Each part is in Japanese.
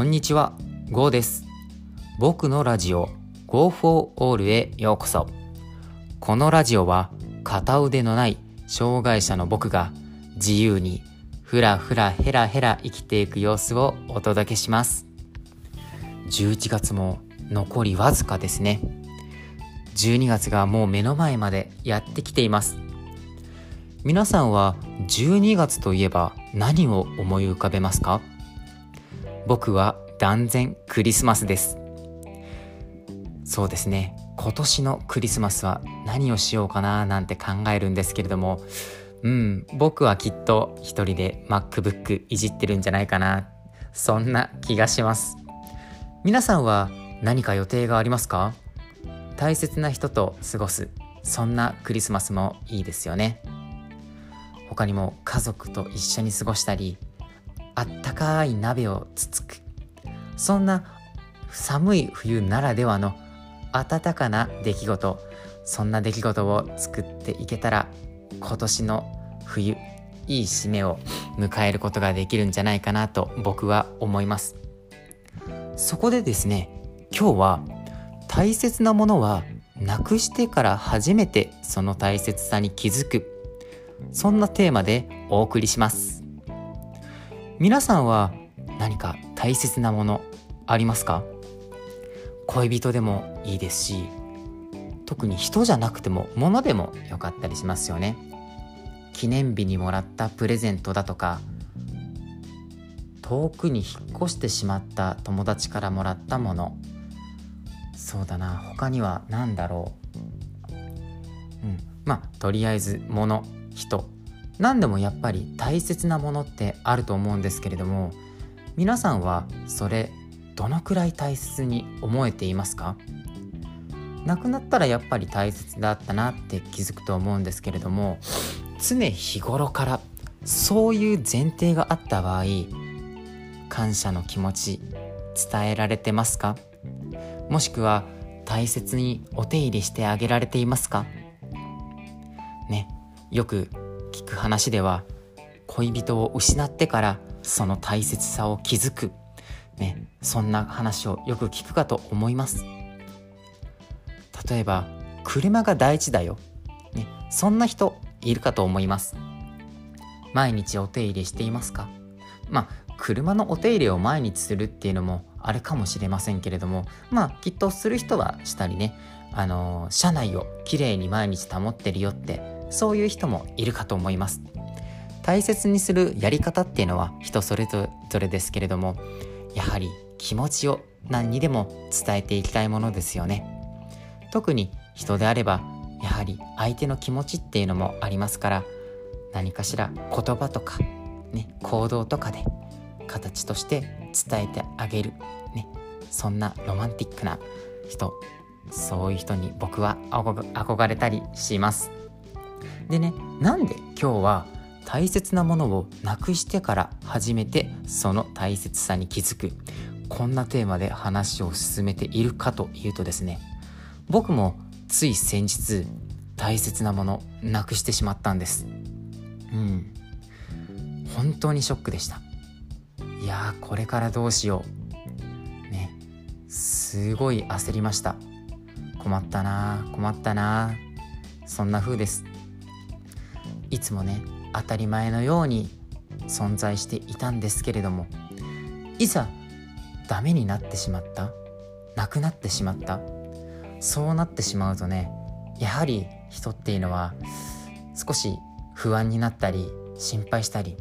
こんにちは、ゴーです。僕のラジオ Go for All へようこそ。このラジオは片腕のない障害者の僕が自由にふらふらヘラヘラ生きていく様子をお届けします。11月も残りわずかですね。12月がもう目の前までやってきています。皆さんは12月といえば何を思い浮かべますか？僕は断然クリスマスです。そうですね。今年のクリスマスは何をしようかななんて考えるんですけれどもうん僕はきっと一人で MacBook いじってるんじゃないかな。そんな気がします。皆さんは何か予定がありますか？大切な人と過ごす。そんなクリスマスもいいですよね。他にも家族と一緒に過ごしたりあったかい鍋をつつく。そんな寒い冬ならではの温かな出来事。そんな出来事を作っていけたら今年の冬いい締めを迎えることができるんじゃないかなと僕は思います。そこでですね今日は大切なものはなくしてから初めてその大切さに気づく。そんなテーマでお送りします。皆さんは何か大切なものありますか？恋人でもいいですし特に人じゃなくても物でもよかったりしますよね。記念日にもらったプレゼントだとか遠くに引っ越してしまった友達からもらったもの。そうだな他には何だろう？うんまあとりあえず物人。何でもやっぱり大切なものってあると思うんですけれども皆さんはそれどのくらい大切に思えていますか？亡くなったらやっぱり大切だったなって気づくと思うんですけれども常日頃からそういう前提があった場合感謝の気持ち伝えられてますか？もしくは大切にお手入れしてあげられていますか？ねよく聞く話では恋人を失ってからその大切さを気づく、ね、そんな話をよく聞くかと思います。例えば車が大事だよ、ね、そんな人いるかと思います。毎日お手入れしていますか？まあ車のお手入れを毎日するっていうのもあれかもしれませんけれどもまあきっとする人はしたりね。あのー、車内をきれいに毎日保ってるよってそういう人もいるかと思います。大切にするやり方っていうのは人それぞれですけれどもやはり気持ちを何にでも伝えていきたいものですよね。特に人であればやはり相手の気持ちっていうのもありますから何かしら言葉とか、ね、行動とかで形として伝えてあげる、ね、そんなロマンティックな人そういう人に僕は憧れたりします。でねなんで今日は大切なものをなくしてから初めてその大切さに気づくこんなテーマで話を進めているかというとですね僕もつい先日大切なものなくしてしまったんです。うん。本当にショックでした。いやーこれからどうしよう。ねすごい焦りました。困ったな困ったなそんな風です。いつもね当たり前のように存在していたんですけれどもいざダメになってしまったなくなってしまったそうなってしまうとねやはり人っていうのは少し不安になったり心配したり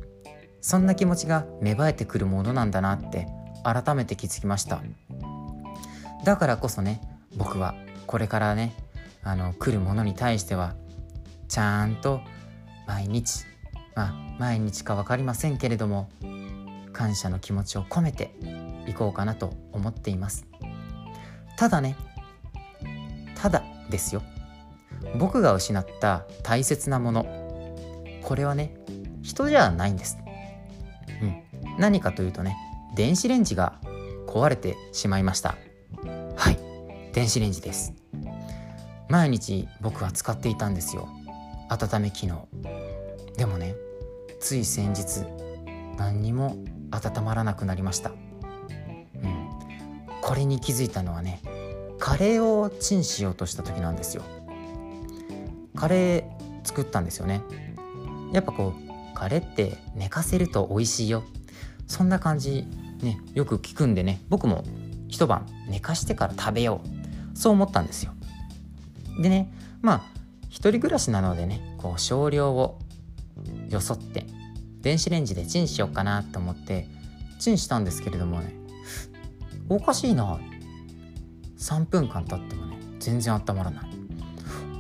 そんな気持ちが芽生えてくるものなんだなって改めて気づきました。だからこそね僕はこれからねあの来るものに対してはちゃんと毎日。まあ毎日か分かりませんけれども感謝の気持ちを込めていこうかなと思っています。ただねただですよ。僕が失った大切なものこれはね人じゃないんです。うん。何かというとね電子レンジが壊れてしまいました。はい。電子レンジです。毎日僕は使っていたんですよ。温め機能。でもねつい先日何にも温まらなくなりました。うん。これに気づいたのはねカレーをチンしようとした時なんですよ。カレー作ったんですよね。やっぱこうカレーって寝かせると美味しいよ。そんな感じねよく聞くんでね僕も一晩寝かしてから食べよう。そう思ったんですよ。でねまあ一人暮らしなのでねこう少量をよそって電子レンジでチンしようかなと思ってチンしたんですけれどもねおかしいな。3分間経ってもね全然温まらない。あれ？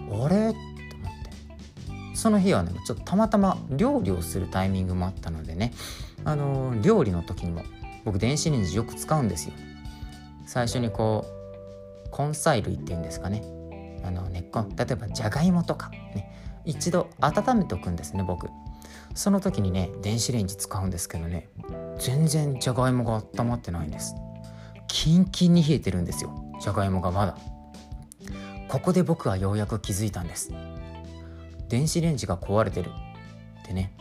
と思って。その日はねちょっとたまたま料理をするタイミングもあったのでねあのー、料理の時にも僕電子レンジよく使うんですよ。最初にこう根菜類っていうんですかね。あの根っこ。例えばじゃがいもとかね。一度温めておくんですね僕。その時にね電子レンジ使うんですけどね全然じゃがいもが温まってないんです。キンキンに冷えてるんですよじゃがいもがまだ。ここで僕はようやく気づいたんです。電子レンジが壊れてる。ってね。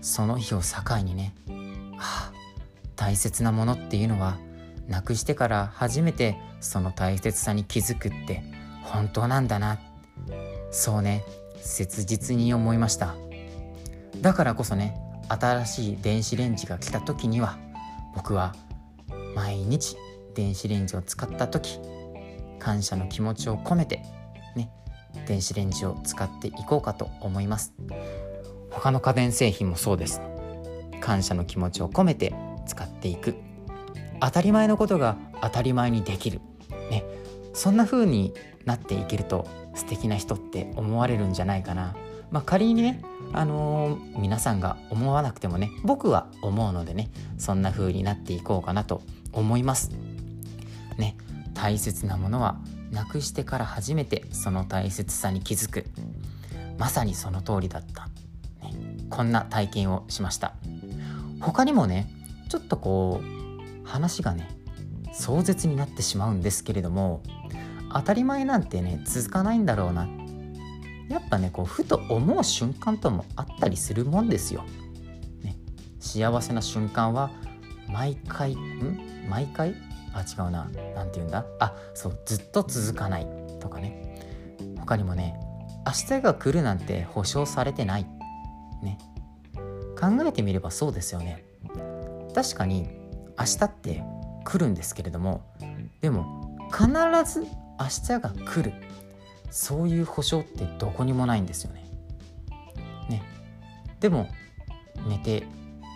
その日を境にね、はあ、大切なものっていうのはなくしてから初めてその大切さに気づくって本当なんだな。そうね。切実に思いました。だからこそね新しい電子レンジが来た時には僕は毎日電子レンジを使った時感謝の気持ちを込めてね電子レンジを使っていこうかと思います。他の家電製品もそうです。感謝の気持ちを込めて使っていく。当たり前のことが当たり前にできる。ね。そんな風になっていけると素敵な人って思われるんじゃないかな。まあ仮にねあのー、皆さんが思わなくてもね僕は思うのでねそんな風になっていこうかなと思います。ね大切なものはなくしてから初めてその大切さに気づく。まさにその通りだった、ね、こんな体験をしました。他にもねちょっとこう話がね壮絶になってしまうんですけれども当たり前なんてね続かないんだろうな。やっぱねこうふと思う瞬間ともあったりするもんですよ。ね、幸せな瞬間は毎回ん？毎回？あ違うな。何て言うんだ？あそうずっと続かないとかね。他にもね明日が来るなんて保証されてない。ね。考えてみればそうですよね。確かに明日って来るんですけれどもでも必ず明日が来る。そういう保証ってどこにもないんですよね。ね。でも寝て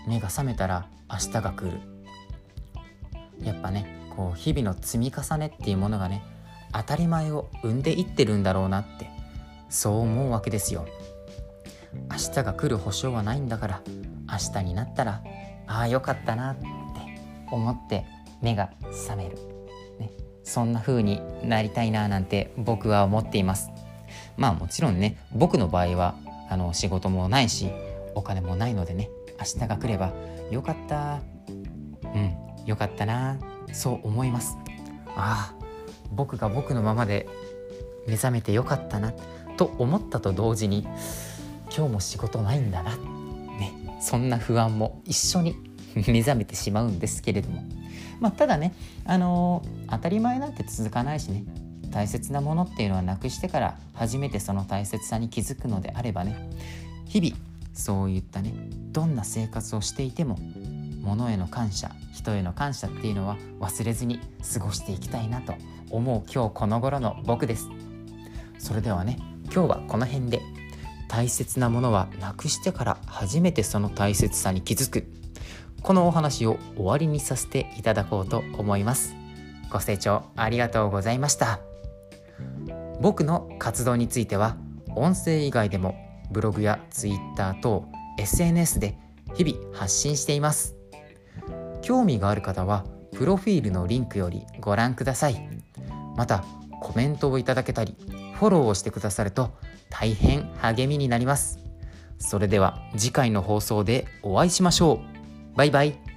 目が覚めたら明日が来る。やっぱねこう日々の積み重ねっていうものがね当たり前を生んでいってるんだろうなってそう思うわけですよ。明日が来る保証はないんだから明日になったらああよかったなって思って目が覚める、ね、そんな風になりたいななんて僕は思っています。まあもちろんね僕の場合はあの仕事もないしお金もないのでね明日が来ればよかった。うんよかったなそう思います。ああ僕が僕のままで目覚めてよかったなと思ったと同時に今日も仕事ないんだなねそんな不安も一緒に 目覚めてしまうんですけれども。まあただねあのー、当たり前なんて続かないしね。大切なものっていうのはなくしてから初めてその大切さに気づくのであればね。日々そういったねどんな生活をしていても物への感謝人への感謝っていうのは忘れずに過ごしていきたいなと思う今日この頃の僕です。それではね今日はこの辺で。大切なものはなくしてから初めてその大切さに気づく。このお話を終わりにさせていただこうと思います。ご清聴ありがとうございました。僕の活動については音声以外でもブログや Twitter 等 SNS で日々発信しています。興味がある方はプロフィールのリンクよりご覧ください。またコメントをいただけたりフォローをしてくださると大変励みになります。それでは次回の放送でお会いしましょう。バイバイ